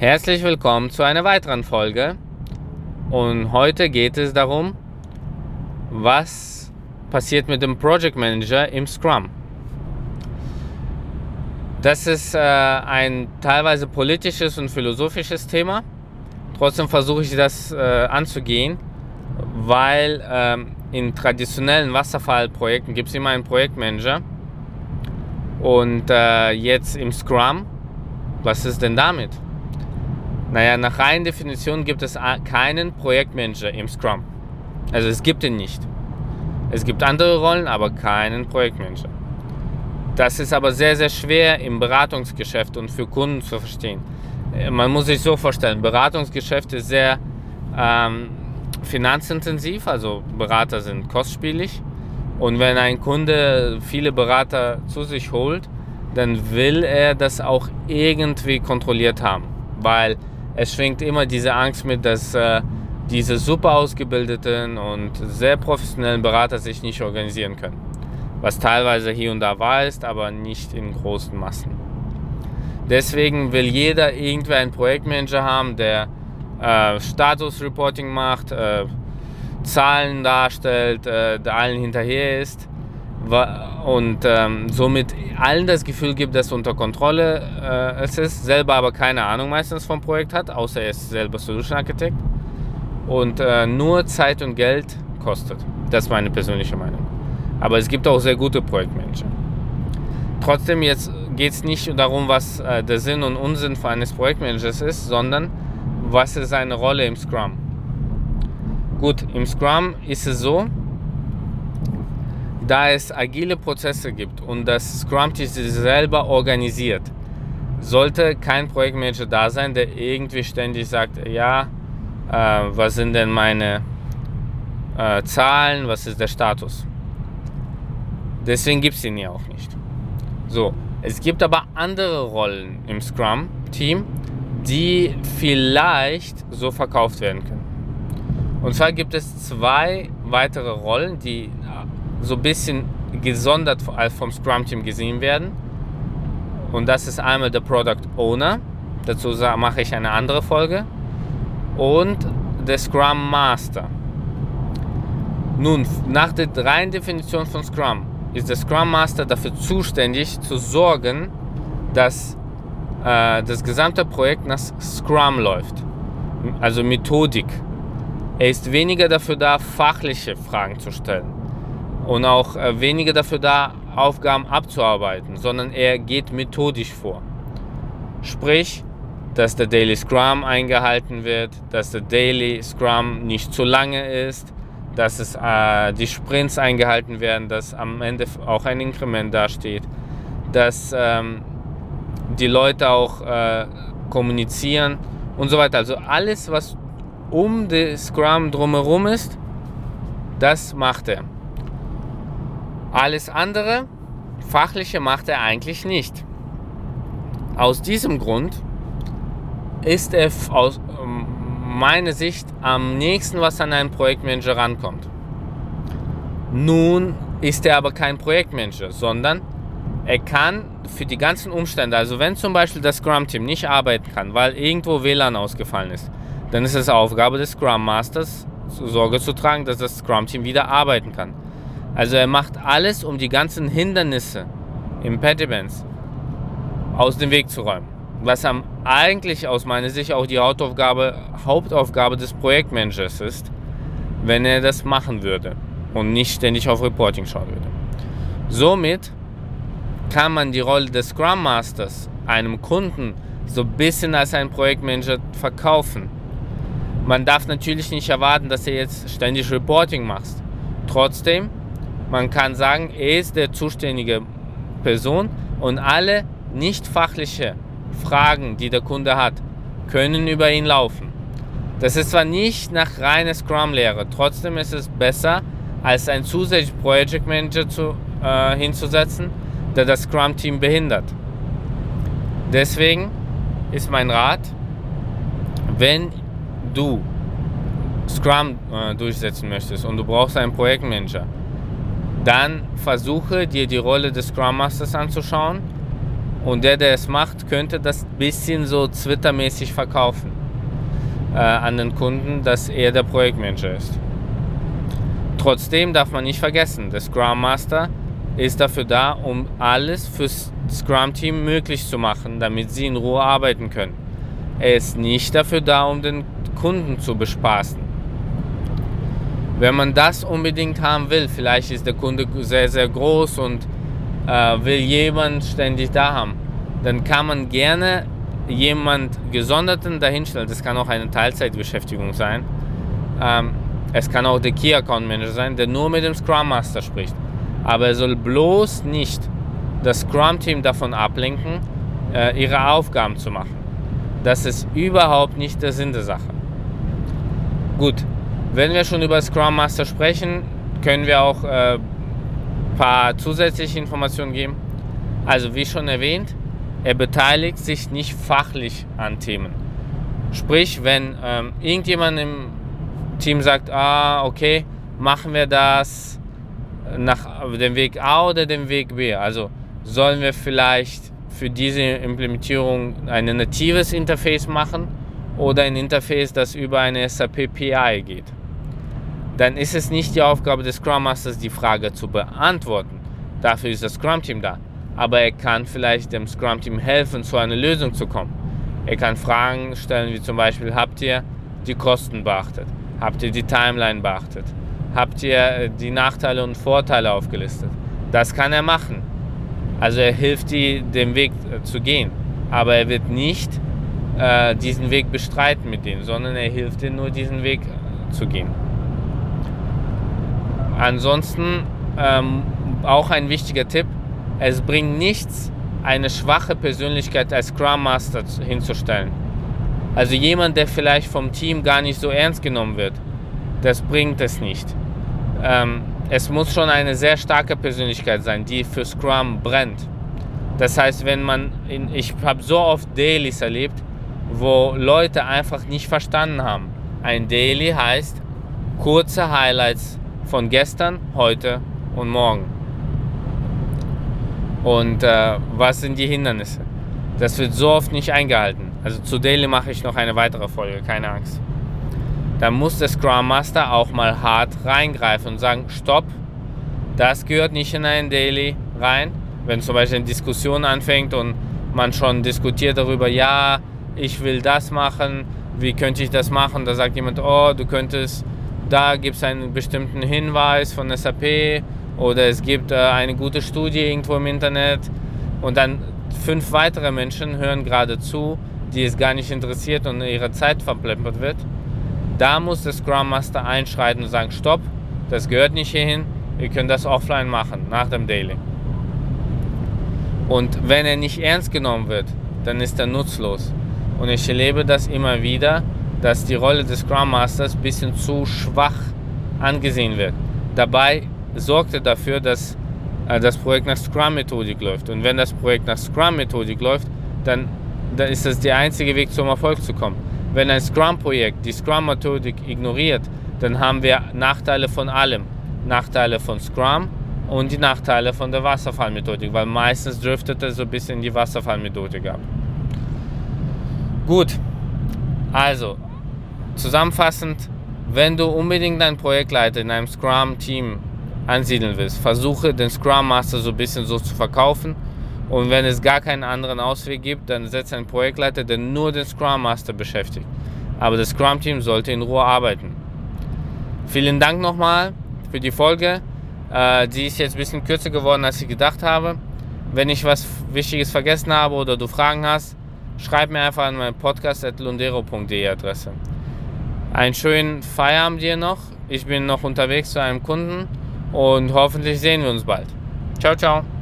Herzlich willkommen zu einer weiteren Folge. Und heute geht es darum, was passiert mit dem Project Manager im Scrum. Das ist äh, ein teilweise politisches und philosophisches Thema. Trotzdem versuche ich das äh, anzugehen, weil ähm, in traditionellen Wasserfallprojekten gibt es immer einen Projektmanager. Und äh, jetzt im Scrum, was ist denn damit? Naja, nach reinen Definition gibt es keinen Projektmanager im Scrum. Also es gibt ihn nicht. Es gibt andere Rollen, aber keinen Projektmanager. Das ist aber sehr, sehr schwer im Beratungsgeschäft und für Kunden zu verstehen. Äh, man muss sich so vorstellen, Beratungsgeschäft ist sehr ähm, finanzintensiv, also Berater sind kostspielig. Und wenn ein Kunde viele Berater zu sich holt, dann will er das auch irgendwie kontrolliert haben. Weil es schwingt immer diese Angst mit, dass äh, diese super ausgebildeten und sehr professionellen Berater sich nicht organisieren können. Was teilweise hier und da wahr ist, aber nicht in großen Massen. Deswegen will jeder irgendwie einen Projektmanager haben, der äh, Status-Reporting macht, äh, Zahlen darstellt, äh, der allen hinterher ist und ähm, somit allen das Gefühl gibt, dass unter Kontrolle äh, es ist, selber aber keine Ahnung meistens vom Projekt hat, außer er ist selber Solution Architect und äh, nur Zeit und Geld kostet. Das ist meine persönliche Meinung. Aber es gibt auch sehr gute Projektmanager. Trotzdem jetzt geht es nicht darum, was äh, der Sinn und Unsinn eines Projektmanagers ist, sondern was ist seine Rolle im Scrum. Gut, im Scrum ist es so, da es agile Prozesse gibt und das Scrum-Team sich selber organisiert, sollte kein Projektmanager da sein, der irgendwie ständig sagt, ja, äh, was sind denn meine äh, Zahlen, was ist der Status. Deswegen gibt es ihn ja auch nicht. So, es gibt aber andere Rollen im Scrum-Team, die vielleicht so verkauft werden können. Und zwar gibt es zwei weitere Rollen, die so ein bisschen gesondert vom Scrum-Team gesehen werden. Und das ist einmal der Product Owner. Dazu mache ich eine andere Folge. Und der Scrum Master. Nun, nach der reinen Definition von Scrum ist der Scrum Master dafür zuständig zu sorgen, dass äh, das gesamte Projekt nach Scrum läuft. Also Methodik. Er ist weniger dafür da, fachliche Fragen zu stellen und auch äh, weniger dafür da, Aufgaben abzuarbeiten, sondern er geht methodisch vor. Sprich, dass der Daily Scrum eingehalten wird, dass der Daily Scrum nicht zu lange ist, dass es, äh, die Sprints eingehalten werden, dass am Ende auch ein Inkrement dasteht, dass ähm, die Leute auch äh, kommunizieren und so weiter. Also alles, was um den Scrum drumherum ist, das macht er. Alles andere, fachliche, macht er eigentlich nicht. Aus diesem Grund ist er aus ähm, meiner Sicht am nächsten, was an einen Projektmanager rankommt. Nun ist er aber kein Projektmanager, sondern er kann für die ganzen Umstände, also wenn zum Beispiel das Scrum-Team nicht arbeiten kann, weil irgendwo WLAN ausgefallen ist, dann ist es Aufgabe des Scrum Masters, Sorge zu tragen, dass das Scrum-Team wieder arbeiten kann. Also er macht alles, um die ganzen Hindernisse, Impediments aus dem Weg zu räumen. Was am eigentlich aus meiner Sicht auch die Hauptaufgabe, Hauptaufgabe des Projektmanagers ist, wenn er das machen würde und nicht ständig auf Reporting schauen würde. Somit kann man die Rolle des Scrum Masters einem Kunden so ein bisschen als ein Projektmanager verkaufen. Man darf natürlich nicht erwarten, dass er jetzt ständig Reporting macht. Trotzdem man kann sagen, er ist der zuständige Person und alle nicht fachliche Fragen, die der Kunde hat, können über ihn laufen. Das ist zwar nicht nach reiner Scrum-Lehre, trotzdem ist es besser, als ein zusätzlicher Project Manager zu, äh, hinzusetzen, der das Scrum-Team behindert. Deswegen ist mein Rat, wenn du Scrum äh, durchsetzen möchtest und du brauchst einen Projektmanager, dann versuche dir die Rolle des Scrum Masters anzuschauen Und der, der es macht, könnte das bisschen so Twitter-mäßig verkaufen äh, an den Kunden, dass er der Projektmanager ist. Trotzdem darf man nicht vergessen, der Scrum Master ist dafür da, um alles fürs Scrum-Team möglich zu machen, damit sie in Ruhe arbeiten können. Er ist nicht dafür da, um den Kunden zu bespaßen. Wenn man das unbedingt haben will, vielleicht ist der Kunde sehr, sehr groß und äh, will jemand ständig da haben, dann kann man gerne jemand Gesonderten dahinstellen. Das kann auch eine Teilzeitbeschäftigung sein. Ähm, es kann auch der Key Account Manager sein, der nur mit dem Scrum Master spricht. Aber er soll bloß nicht das Scrum-Team davon ablenken, äh, ihre Aufgaben zu machen. Das ist überhaupt nicht der Sinn der Sache. Gut, wenn wir schon über Scrum Master sprechen, können wir auch ein äh, paar zusätzliche Informationen geben. Also wie schon erwähnt, er beteiligt sich nicht fachlich an Themen. Sprich, wenn ähm, irgendjemand im Team sagt, ah, okay, machen wir das nach dem Weg A oder dem Weg B. Also sollen wir vielleicht für diese Implementierung ein natives Interface machen oder ein Interface, das über eine SAP PI geht. Dann ist es nicht die Aufgabe des Scrum Masters, die Frage zu beantworten. Dafür ist das Scrum Team da. Aber er kann vielleicht dem Scrum Team helfen, zu einer Lösung zu kommen. Er kann Fragen stellen, wie zum Beispiel, habt ihr die Kosten beachtet? Habt ihr die Timeline beachtet? Habt ihr äh, die Nachteile und Vorteile aufgelistet? Das kann er machen. Also er hilft dir, den Weg äh, zu gehen. Aber er wird nicht äh, diesen Weg bestreiten mit denen, sondern er hilft dir nur, diesen Weg äh, zu gehen. Ansonsten ähm, auch ein wichtiger Tipp, es bringt nichts, eine schwache Persönlichkeit als Scrum Master hinzustellen. Also jemand, der vielleicht vom Team gar nicht so ernst genommen wird, das bringt es nicht. Ähm, es muss schon eine sehr starke Persönlichkeit sein, die für Scrum brennt. Das heißt, wenn man, in, ich habe so oft Dailies erlebt, wo Leute einfach nicht verstanden haben. Ein Daily heißt kurze Highlights von gestern, heute und morgen. Und äh, was sind die Hindernisse? Das wird so oft nicht eingehalten. Also zu Daily mache ich noch eine weitere Folge, keine Angst. Da muss der Scrum Master auch mal hart reingreifen und sagen, stopp, das gehört nicht in ein Daily rein. Wenn zum Beispiel eine Diskussion anfängt und man schon diskutiert darüber, ja, ich will das machen, wie könnte ich das machen? Da sagt jemand, oh, du könntest, da gibt es einen bestimmten Hinweis von SAP oder es gibt äh, eine gute Studie irgendwo im Internet und dann fünf weitere Menschen hören gerade zu die es gar nicht interessiert und ihre Zeit verplempert wird, da muss der Scrum Master einschreiten und sagen, stopp, das gehört nicht hierhin, ihr könnt das offline machen, nach dem Daily. Und wenn er nicht ernst genommen wird, dann ist er nutzlos. Und ich erlebe das immer wieder, dass die Rolle des Scrum Masters ein bisschen zu schwach angesehen wird. Dabei sorgt er dafür, dass äh, das Projekt nach Scrum-Methodik läuft. Und wenn das Projekt nach Scrum-Methodik läuft, dann dann ist das der einzige Weg zum Erfolg zu kommen. Wenn ein Scrum-Projekt die Scrum-Methodik ignoriert, dann haben wir Nachteile von allem. Nachteile von Scrum und die Nachteile von der Wasserfallmethodik, weil meistens driftet es so ein bisschen in die Wasserfallmethodik ab. Gut, also zusammenfassend, wenn du unbedingt einen Projektleiter in einem Scrum-Team ansiedeln willst, versuche den Scrum Master so ein bisschen so zu verkaufen und wenn es gar keinen anderen Ausweg gibt, dann setzt ein Projektleiter, der nur den Scrum Master beschäftigt. Aber das Scrum Team sollte in Ruhe arbeiten. Vielen Dank nochmal für die Folge. Äh, die ist jetzt ein bisschen kürzer geworden, als ich gedacht habe. Wenn ich was Wichtiges vergessen habe oder du Fragen hast, schreib mir einfach an meine podcast.lundero.de Adresse. Einen schönen Feierabend dir noch. Ich bin noch unterwegs zu einem Kunden und hoffentlich sehen wir uns bald. Ciao, ciao.